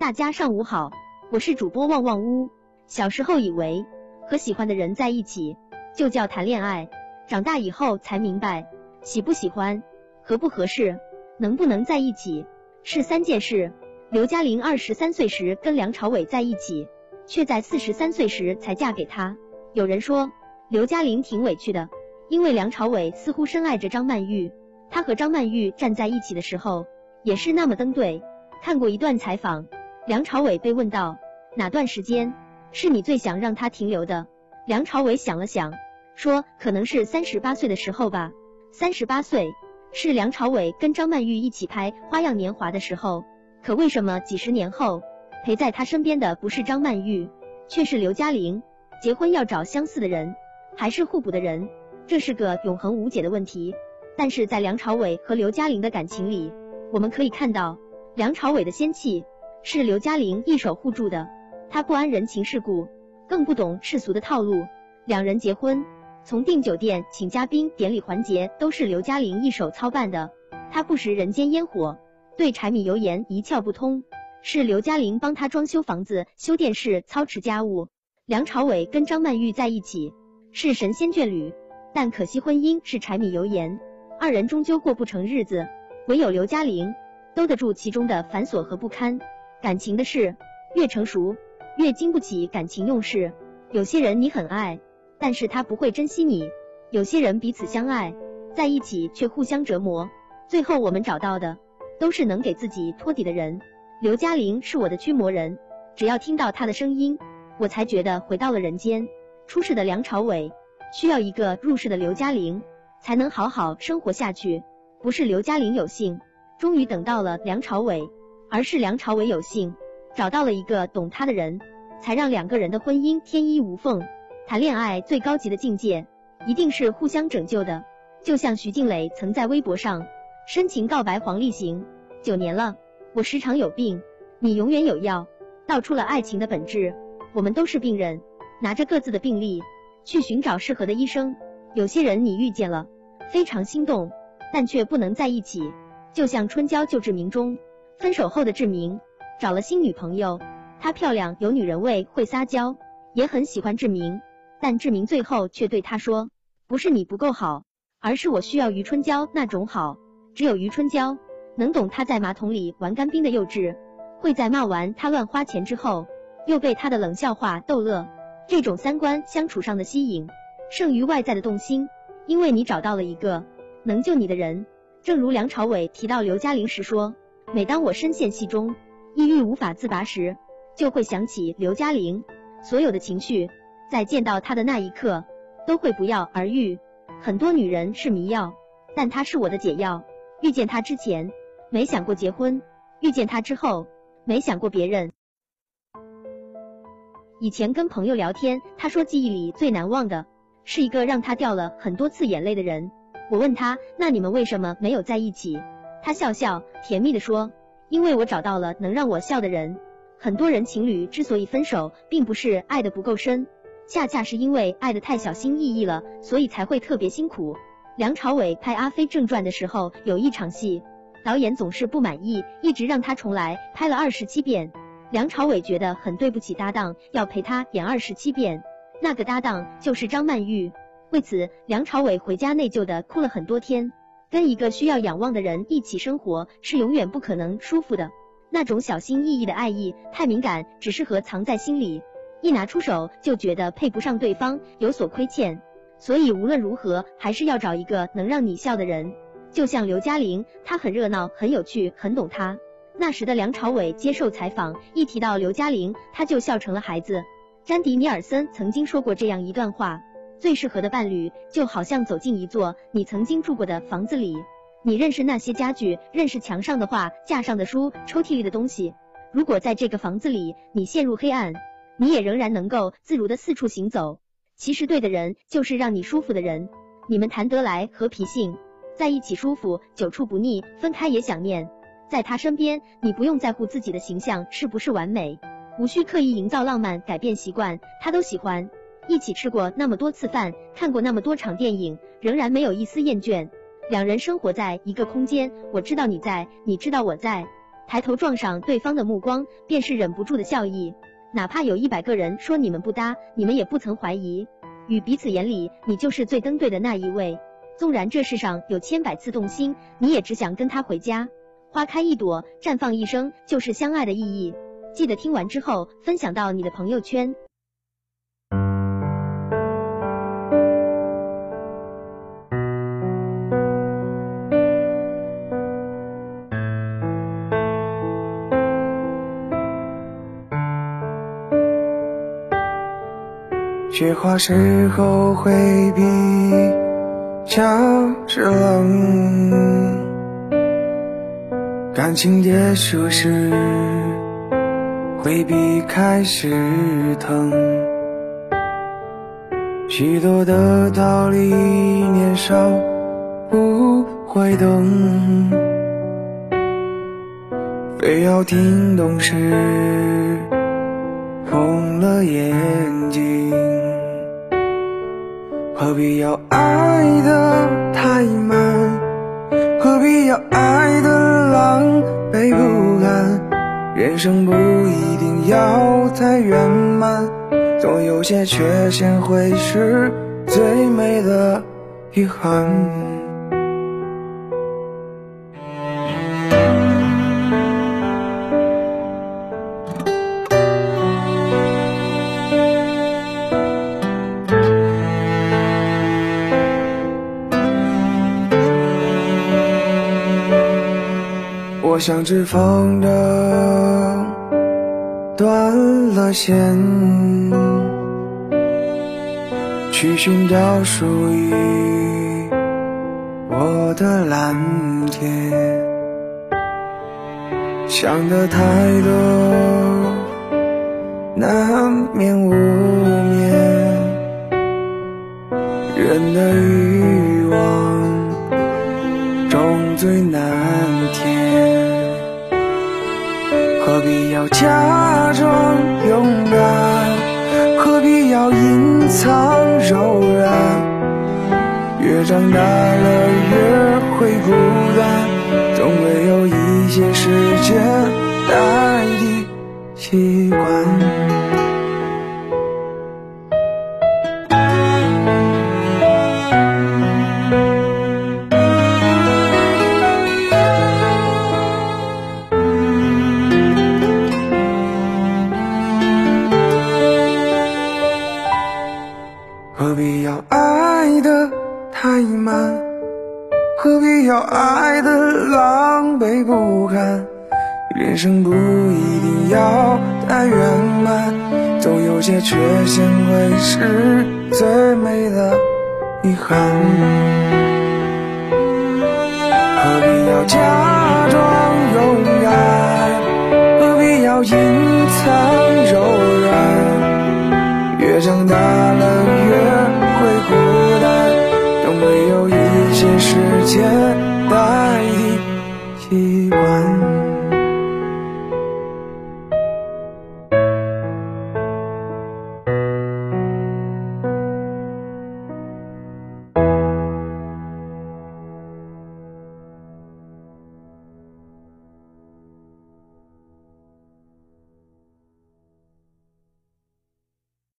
大家上午好，我是主播旺旺屋。小时候以为和喜欢的人在一起就叫谈恋爱，长大以后才明白，喜不喜欢、合不合适、能不能在一起是三件事。刘嘉玲二十三岁时跟梁朝伟在一起，却在四十三岁时才嫁给他。有人说刘嘉玲挺委屈的，因为梁朝伟似乎深爱着张曼玉。他和张曼玉站在一起的时候，也是那么登对。看过一段采访，梁朝伟被问到哪段时间是你最想让他停留的？梁朝伟想了想，说可能是三十八岁的时候吧。三十八岁是梁朝伟跟张曼玉一起拍《花样年华》的时候。可为什么几十年后陪在他身边的不是张曼玉，却是刘嘉玲？结婚要找相似的人，还是互补的人？这是个永恒无解的问题。但是在梁朝伟和刘嘉玲的感情里，我们可以看到，梁朝伟的仙气是刘嘉玲一手护住的。他不谙人情世故，更不懂世俗的套路。两人结婚，从订酒店、请嘉宾、典礼环节都是刘嘉玲一手操办的。他不食人间烟火，对柴米油盐一窍不通，是刘嘉玲帮他装修房子、修电视、操持家务。梁朝伟跟张曼玉在一起是神仙眷侣，但可惜婚姻是柴米油盐。二人终究过不成日子，唯有刘嘉玲兜得住其中的繁琐和不堪。感情的事越成熟，越经不起感情用事。有些人你很爱，但是他不会珍惜你；有些人彼此相爱，在一起却互相折磨。最后我们找到的，都是能给自己托底的人。刘嘉玲是我的驱魔人，只要听到她的声音，我才觉得回到了人间。出事的梁朝伟需要一个入世的刘嘉玲。才能好好生活下去。不是刘嘉玲有幸，终于等到了梁朝伟，而是梁朝伟有幸找到了一个懂他的人，才让两个人的婚姻天衣无缝。谈恋爱最高级的境界，一定是互相拯救的。就像徐静蕾曾在微博上深情告白黄立行：九年了，我时常有病，你永远有药，道出了爱情的本质。我们都是病人，拿着各自的病历去寻找适合的医生。有些人你遇见了，非常心动，但却不能在一起。就像春娇救志明中，分手后的志明找了新女朋友，她漂亮有女人味，会撒娇，也很喜欢志明。但志明最后却对她说，不是你不够好，而是我需要余春娇那种好。只有余春娇能懂他在马桶里玩干冰的幼稚，会在骂完他乱花钱之后，又被他的冷笑话逗乐。这种三观相处上的吸引。胜于外在的动心，因为你找到了一个能救你的人。正如梁朝伟提到刘嘉玲时说：“每当我深陷戏中，抑郁无法自拔时，就会想起刘嘉玲，所有的情绪在见到她的那一刻都会不药而愈。很多女人是迷药，但她是我的解药。遇见她之前没想过结婚，遇见她之后没想过别人。以前跟朋友聊天，他说记忆里最难忘的。”是一个让他掉了很多次眼泪的人。我问他，那你们为什么没有在一起？他笑笑，甜蜜的说，因为我找到了能让我笑的人。很多人情侣之所以分手，并不是爱的不够深，恰恰是因为爱的太小心翼翼了，所以才会特别辛苦。梁朝伟拍《阿飞正传》的时候，有一场戏，导演总是不满意，一直让他重来，拍了二十七遍。梁朝伟觉得很对不起搭档，要陪他演二十七遍。那个搭档就是张曼玉，为此梁朝伟回家内疚的哭了很多天。跟一个需要仰望的人一起生活是永远不可能舒服的，那种小心翼翼的爱意太敏感，只适合藏在心里，一拿出手就觉得配不上对方，有所亏欠。所以无论如何还是要找一个能让你笑的人。就像刘嘉玲，她很热闹，很有趣，很懂他。那时的梁朝伟接受采访，一提到刘嘉玲，他就笑成了孩子。詹迪尼尔森曾经说过这样一段话：最适合的伴侣，就好像走进一座你曾经住过的房子里，你认识那些家具，认识墙上的画、架上的书、抽屉里的东西。如果在这个房子里你陷入黑暗，你也仍然能够自如的四处行走。其实对的人就是让你舒服的人，你们谈得来和脾性，在一起舒服，久处不腻，分开也想念。在他身边，你不用在乎自己的形象是不是完美。无需刻意营造浪漫，改变习惯，他都喜欢。一起吃过那么多次饭，看过那么多场电影，仍然没有一丝厌倦。两人生活在一个空间，我知道你在，你知道我在。抬头撞上对方的目光，便是忍不住的笑意。哪怕有一百个人说你们不搭，你们也不曾怀疑，与彼此眼里你就是最登对的那一位。纵然这世上有千百次动心，你也只想跟他回家。花开一朵，绽放一生，就是相爱的意义。记得听完之后分享到你的朋友圈。雪花时候回避，笑着冷。感情结束时，会比开始疼。许多的道理，年少不会懂，非要听懂时，红了眼睛。何必要爱的太满？何必要爱的狼狈不堪？人生不一定要太圆满，总有些缺陷会是最美的遗憾。像只风筝断了线，去寻找属于我的蓝天。想的太多，难免无眠。人的欲望终最难填。何必要假装勇敢？何必要隐藏柔软？越长大了越会孤单，总会有一些时间代替习惯。人生不一定要太圆满，总有些缺陷会是最美的遗憾。何必要假装勇敢？何必要隐藏柔软？越长大了越。会孤单，总有一些时间。